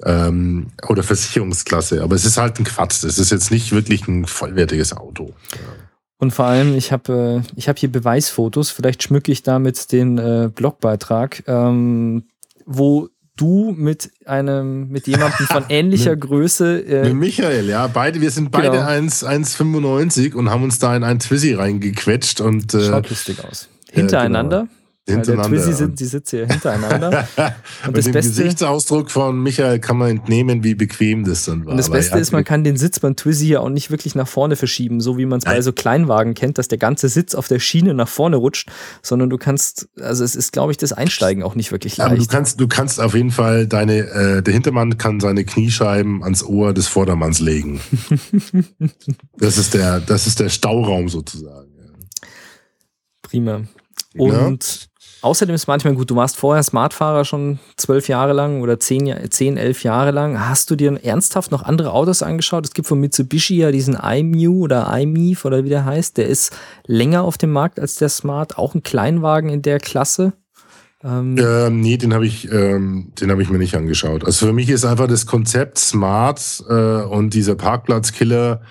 Ähm, oder Versicherungsklasse. Aber es ist halt ein Quad. Das ist jetzt nicht wirklich ein vollwertiges Auto. Ja. Und vor allem, ich habe äh, hab hier Beweisfotos, vielleicht schmücke ich damit den äh, Blogbeitrag, ähm, wo du mit einem, mit jemandem von ähnlicher Größe. Äh, mit Michael, ja. Beide, wir sind beide genau. 1,95 und haben uns da in einen Twizy reingequetscht und äh, schaut lustig aus. Hintereinander. Genau. Hintereinander. Der Twizy sind, die sitzen hier hintereinander. und das dem Beste, Gesichtsausdruck von Michael kann man entnehmen, wie bequem das dann war. Und das Beste ist, man kann den Sitz beim Twizy ja auch nicht wirklich nach vorne verschieben, so wie man es bei so Kleinwagen kennt, dass der ganze Sitz auf der Schiene nach vorne rutscht, sondern du kannst, also es ist, glaube ich, das Einsteigen auch nicht wirklich leicht. Aber du kannst, du kannst auf jeden Fall deine, äh, der Hintermann kann seine Kniescheiben ans Ohr des Vordermanns legen. das ist der, das ist der Stauraum sozusagen. Prima. Und Außerdem ist manchmal gut, du warst vorher Smartfahrer schon zwölf Jahre lang oder zehn, zehn, elf Jahre lang. Hast du dir ernsthaft noch andere Autos angeschaut? Es gibt von Mitsubishi ja diesen iMU oder iMIF oder wie der heißt. Der ist länger auf dem Markt als der Smart. Auch ein Kleinwagen in der Klasse. Ähm, ähm, nee, den habe ich, ähm, den habe ich mir nicht angeschaut. Also für mich ist einfach das Konzept Smart äh, und dieser Parkplatzkiller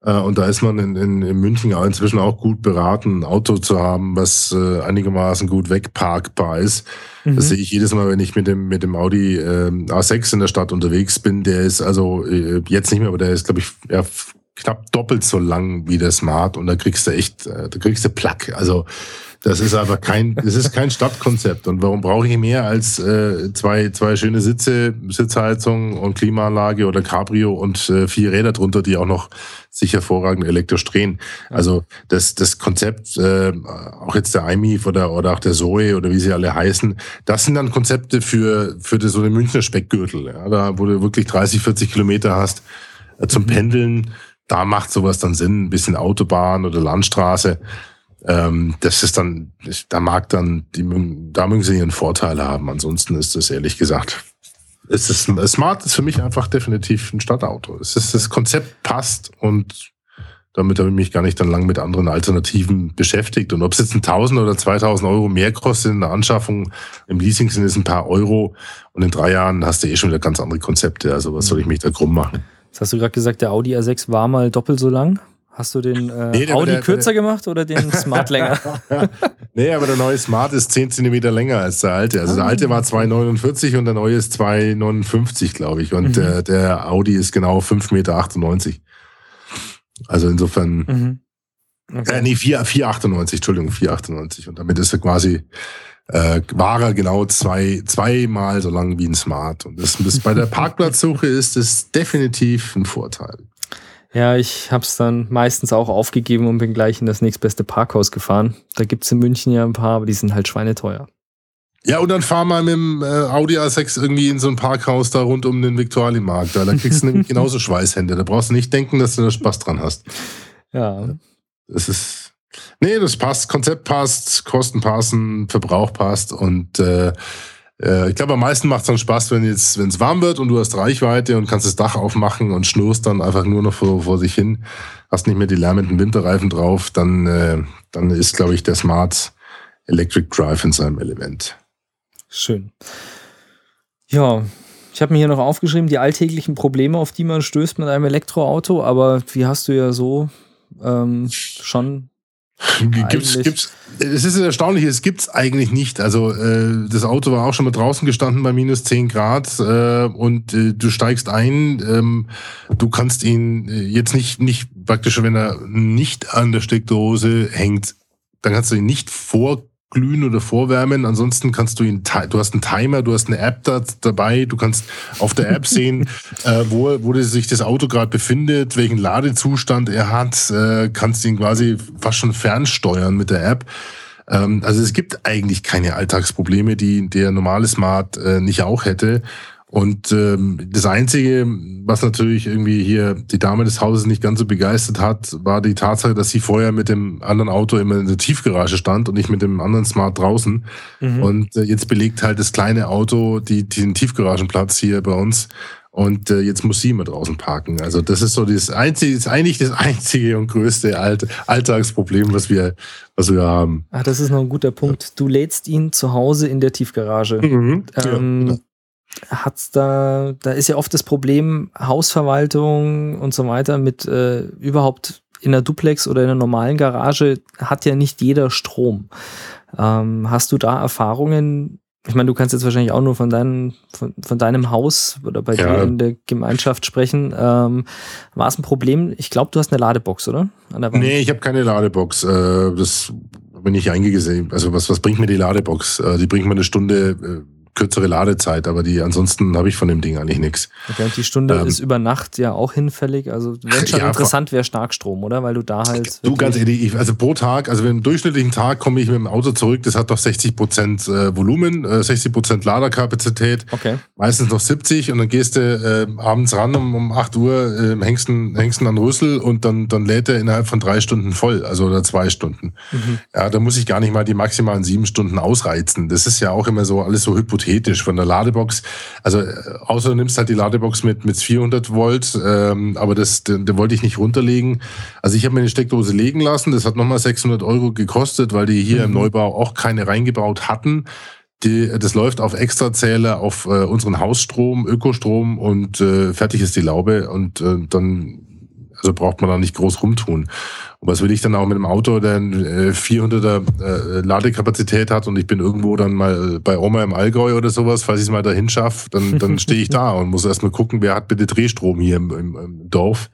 und da ist man in, in, in München auch inzwischen auch gut beraten, ein Auto zu haben, was äh, einigermaßen gut wegparkbar ist. Mhm. Das sehe ich jedes Mal, wenn ich mit dem, mit dem Audi äh, A6 in der Stadt unterwegs bin. Der ist also äh, jetzt nicht mehr, aber der ist, glaube ich, ja, knapp doppelt so lang wie der Smart und da kriegst du echt, äh, da kriegst du Plack. Also das ist aber kein, das ist kein Stadtkonzept. Und warum brauche ich mehr als äh, zwei, zwei schöne Sitze, Sitzheizung und Klimaanlage oder Cabrio und äh, vier Räder drunter, die auch noch sich hervorragend elektrisch drehen? Also das, das Konzept, äh, auch jetzt der iMIF oder, oder auch der Zoe oder wie sie alle heißen, das sind dann Konzepte für, für so eine Münchner Speckgürtel, ja, da wo du wirklich 30, 40 Kilometer hast äh, zum mhm. Pendeln. Da macht sowas dann Sinn, ein bisschen Autobahn oder Landstraße. Ähm, das ist dann, da mag dann, die, da mögen sie ihren Vorteil haben. Ansonsten ist das ehrlich gesagt, es ist, Smart ist für mich einfach definitiv ein Stadtauto. Es ist, das Konzept passt und damit habe ich mich gar nicht dann lang mit anderen Alternativen beschäftigt. Und ob es jetzt ein 1000 oder 2000 Euro mehr kostet in der Anschaffung, im Leasing sind es ein paar Euro und in drei Jahren hast du eh schon wieder ganz andere Konzepte. Also was soll ich mich da krumm machen? Jetzt hast du gerade gesagt, der Audi A6 war mal doppelt so lang. Hast du den äh, nee, Audi der, kürzer der, gemacht oder den Smart länger? nee, aber der neue Smart ist 10 cm länger als der alte. Also der alte war 2,49 und der neue ist 2,59, glaube ich. Und mhm. der, der Audi ist genau 5,98 Meter. Also insofern. Mhm. Okay. Äh, nee, 4,98, Entschuldigung, 4,98. Und damit ist er quasi, äh, war er genau zwei, zweimal so lang wie ein Smart. Und das, das bei der Parkplatzsuche ist es definitiv ein Vorteil. Ja, ich habe es dann meistens auch aufgegeben und bin gleich in das nächstbeste Parkhaus gefahren. Da gibt es in München ja ein paar, aber die sind halt schweineteuer. Ja, und dann fahr mal mit dem äh, Audi A6 irgendwie in so ein Parkhaus da rund um den Viktualienmarkt. Da, da kriegst du nämlich genauso Schweißhände. Da brauchst du nicht denken, dass du da Spaß dran hast. Ja. Das ist, Nee, das passt, Konzept passt, Kosten passen, Verbrauch passt und äh, äh, ich glaube, am meisten macht es dann Spaß, wenn es warm wird und du hast Reichweite und kannst das Dach aufmachen und schnurst dann einfach nur noch vor, vor sich hin, hast nicht mehr die lärmenden Winterreifen drauf, dann, äh, dann ist, glaube ich, der Smart Electric Drive in seinem Element. Schön. Ja, ich habe mir hier noch aufgeschrieben, die alltäglichen Probleme, auf die man stößt mit einem Elektroauto, aber wie hast du ja so ähm, schon Gibt's, gibt's, es ist erstaunlich, es gibt's eigentlich nicht. Also äh, das Auto war auch schon mal draußen gestanden bei minus 10 Grad äh, und äh, du steigst ein, ähm, du kannst ihn äh, jetzt nicht, nicht praktisch, wenn er nicht an der Steckdose hängt, dann kannst du ihn nicht vor glühen oder vorwärmen. Ansonsten kannst du ihn, du hast einen Timer, du hast eine App da, dabei, du kannst auf der App sehen, äh, wo, wo sich das Auto gerade befindet, welchen Ladezustand er hat, äh, kannst ihn quasi fast schon fernsteuern mit der App. Ähm, also es gibt eigentlich keine Alltagsprobleme, die der normale Smart äh, nicht auch hätte. Und ähm, das Einzige, was natürlich irgendwie hier die Dame des Hauses nicht ganz so begeistert hat, war die Tatsache, dass sie vorher mit dem anderen Auto immer in der Tiefgarage stand und nicht mit dem anderen Smart draußen. Mhm. Und äh, jetzt belegt halt das kleine Auto die, den Tiefgaragenplatz hier bei uns. Und äh, jetzt muss sie immer draußen parken. Also das ist so das einzige, ist eigentlich das einzige und größte Alt Alltagsproblem, was wir, was wir haben. Ah, das ist noch ein guter Punkt. Du lädst ihn zu Hause in der Tiefgarage. Mhm, ähm, ja hat's da, da ist ja oft das Problem Hausverwaltung und so weiter mit äh, überhaupt in der Duplex oder in einer normalen Garage hat ja nicht jeder Strom. Ähm, hast du da Erfahrungen? Ich meine, du kannst jetzt wahrscheinlich auch nur von, deinem von, von deinem Haus oder bei ja. dir in der Gemeinschaft sprechen. Ähm, War es ein Problem? Ich glaube, du hast eine Ladebox, oder? An der Wand? Nee, ich habe keine Ladebox. Äh, das bin ich eingegesehen. Also was, was bringt mir die Ladebox? Äh, die bringt mir eine Stunde äh, kürzere Ladezeit, aber die ansonsten habe ich von dem Ding eigentlich nichts. Okay, und die Stunde ähm, ist über Nacht ja auch hinfällig. Also wenn schon ja, interessant wäre Starkstrom, oder? Weil du da halt. Du ganz ehrlich, also pro Tag, also im durchschnittlichen Tag komme ich mit dem Auto zurück, das hat doch 60 Prozent äh, Volumen, äh, 60 Prozent Laderkapazität, okay. meistens noch 70 und dann gehst du äh, abends ran um, um 8 Uhr, äh, hängst, hängst an Rüssel und dann, dann lädt er innerhalb von drei Stunden voll, also oder zwei Stunden. Mhm. Ja, da muss ich gar nicht mal die maximalen sieben Stunden ausreizen. Das ist ja auch immer so alles so hypothetisch von der Ladebox. Also äh, außer du nimmst halt die Ladebox mit, mit 400 Volt, ähm, aber das, den, den wollte ich nicht runterlegen. Also ich habe mir eine Steckdose legen lassen, das hat nochmal 600 Euro gekostet, weil die hier mhm. im Neubau auch keine reingebaut hatten. Die, das läuft auf Extrazähler, auf äh, unseren Hausstrom, Ökostrom und äh, fertig ist die Laube und äh, dann also braucht man da nicht groß rumtun. Und was will ich dann auch mit einem Auto, der äh, 400er äh, Ladekapazität hat und ich bin irgendwo dann mal bei Oma im Allgäu oder sowas, falls ich es mal dahin schaffe, dann, dann stehe ich da und muss erstmal gucken, wer hat bitte Drehstrom hier im, im, im Dorf.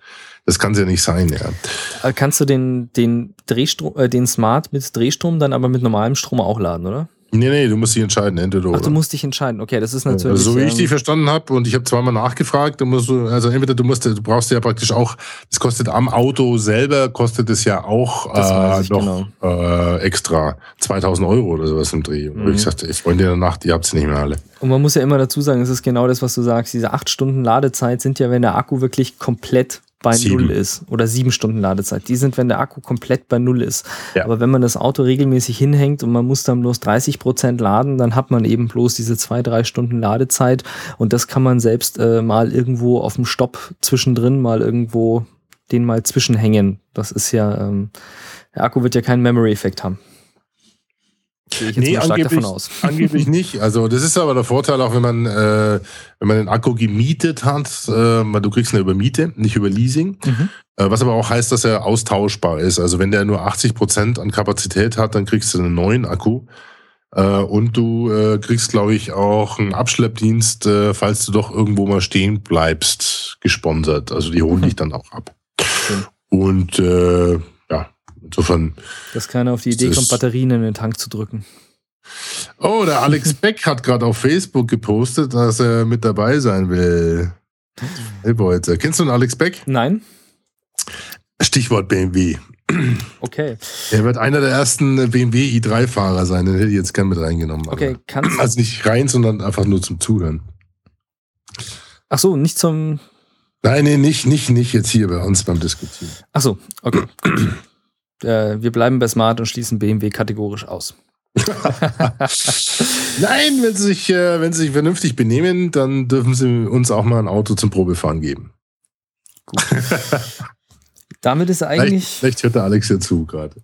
Das kann es ja nicht sein, ja. Äh, kannst du den, den Drehstrom, äh, den Smart mit Drehstrom dann aber mit normalem Strom auch laden, oder? Nee, nee, du musst dich entscheiden, entweder oder. Ach, du musst dich entscheiden. Okay, das ist natürlich. Also, so wie ich die verstanden habe und ich habe zweimal nachgefragt, du musst du, also entweder du musst, du brauchst ja praktisch auch, das kostet am Auto selber, kostet es ja auch äh, noch genau. äh, extra 2000 Euro oder sowas im Dreh. Und mhm. ich sagte, ich Freunde in der Nacht, ihr habt sie nicht mehr alle. Und man muss ja immer dazu sagen, es ist genau das, was du sagst. Diese acht Stunden Ladezeit sind ja, wenn der Akku wirklich komplett bei sieben. Null ist oder sieben Stunden Ladezeit. Die sind, wenn der Akku komplett bei Null ist. Ja. Aber wenn man das Auto regelmäßig hinhängt und man muss dann bloß 30 Prozent laden, dann hat man eben bloß diese zwei, drei Stunden Ladezeit und das kann man selbst äh, mal irgendwo auf dem Stopp zwischendrin mal irgendwo den mal zwischenhängen. Das ist ja, ähm, der Akku wird ja keinen Memory-Effekt haben. Gehe ich jetzt nee, mal stark davon aus. Angeblich nicht. Also das ist aber der Vorteil auch, wenn man, äh, wenn man den Akku gemietet hat, äh, weil du kriegst eine Übermiete, nicht über Leasing. Mhm. Äh, was aber auch heißt, dass er austauschbar ist. Also wenn der nur 80 Prozent an Kapazität hat, dann kriegst du einen neuen Akku. Äh, und du äh, kriegst, glaube ich, auch einen Abschleppdienst, äh, falls du doch irgendwo mal stehen bleibst, gesponsert. Also die holen mhm. dich dann auch ab. Okay. Und Insofern. Dass keiner auf die Idee kommt, Batterien in den Tank zu drücken. Oh, der Alex Beck hat gerade auf Facebook gepostet, dass er mit dabei sein will. Hey Beute. Kennst du den Alex Beck? Nein. Stichwort BMW. Okay. Er wird einer der ersten BMW i3-Fahrer sein, den hätte ich jetzt gern mit reingenommen. Okay, kannst Also nicht rein, sondern einfach nur zum Zuhören. Ach so, nicht zum. Nein, nee, nicht, nicht, nicht jetzt hier bei uns beim Diskutieren. Ach so, okay. Äh, wir bleiben bei Smart und schließen BMW kategorisch aus. Nein, wenn sie, sich, äh, wenn sie sich vernünftig benehmen, dann dürfen sie uns auch mal ein Auto zum Probefahren geben. Gut. Damit ist eigentlich. Vielleicht, vielleicht hört der Alex ja zu gerade.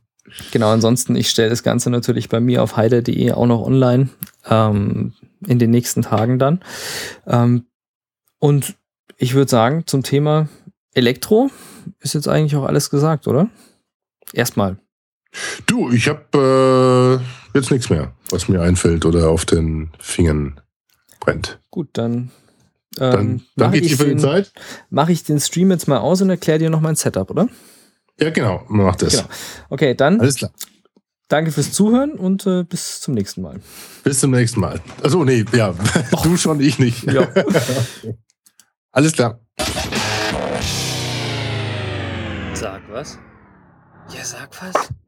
Genau, ansonsten, ich stelle das Ganze natürlich bei mir auf heider.de auch noch online ähm, in den nächsten Tagen dann. Ähm, und ich würde sagen, zum Thema Elektro ist jetzt eigentlich auch alles gesagt, oder? Erstmal. Du, ich habe äh, jetzt nichts mehr, was mir einfällt oder auf den Fingern brennt. Gut, dann. Ähm, dann danke ich dir für die Zeit. Mache ich den Stream jetzt mal aus und erkläre dir noch mein Setup, oder? Ja, genau, mach das. Genau. Okay, dann. Alles klar. Danke fürs Zuhören und äh, bis zum nächsten Mal. Bis zum nächsten Mal. Also nee, ja, du schon, ich nicht. Ja. Alles klar. Sag was? Ja, sag was.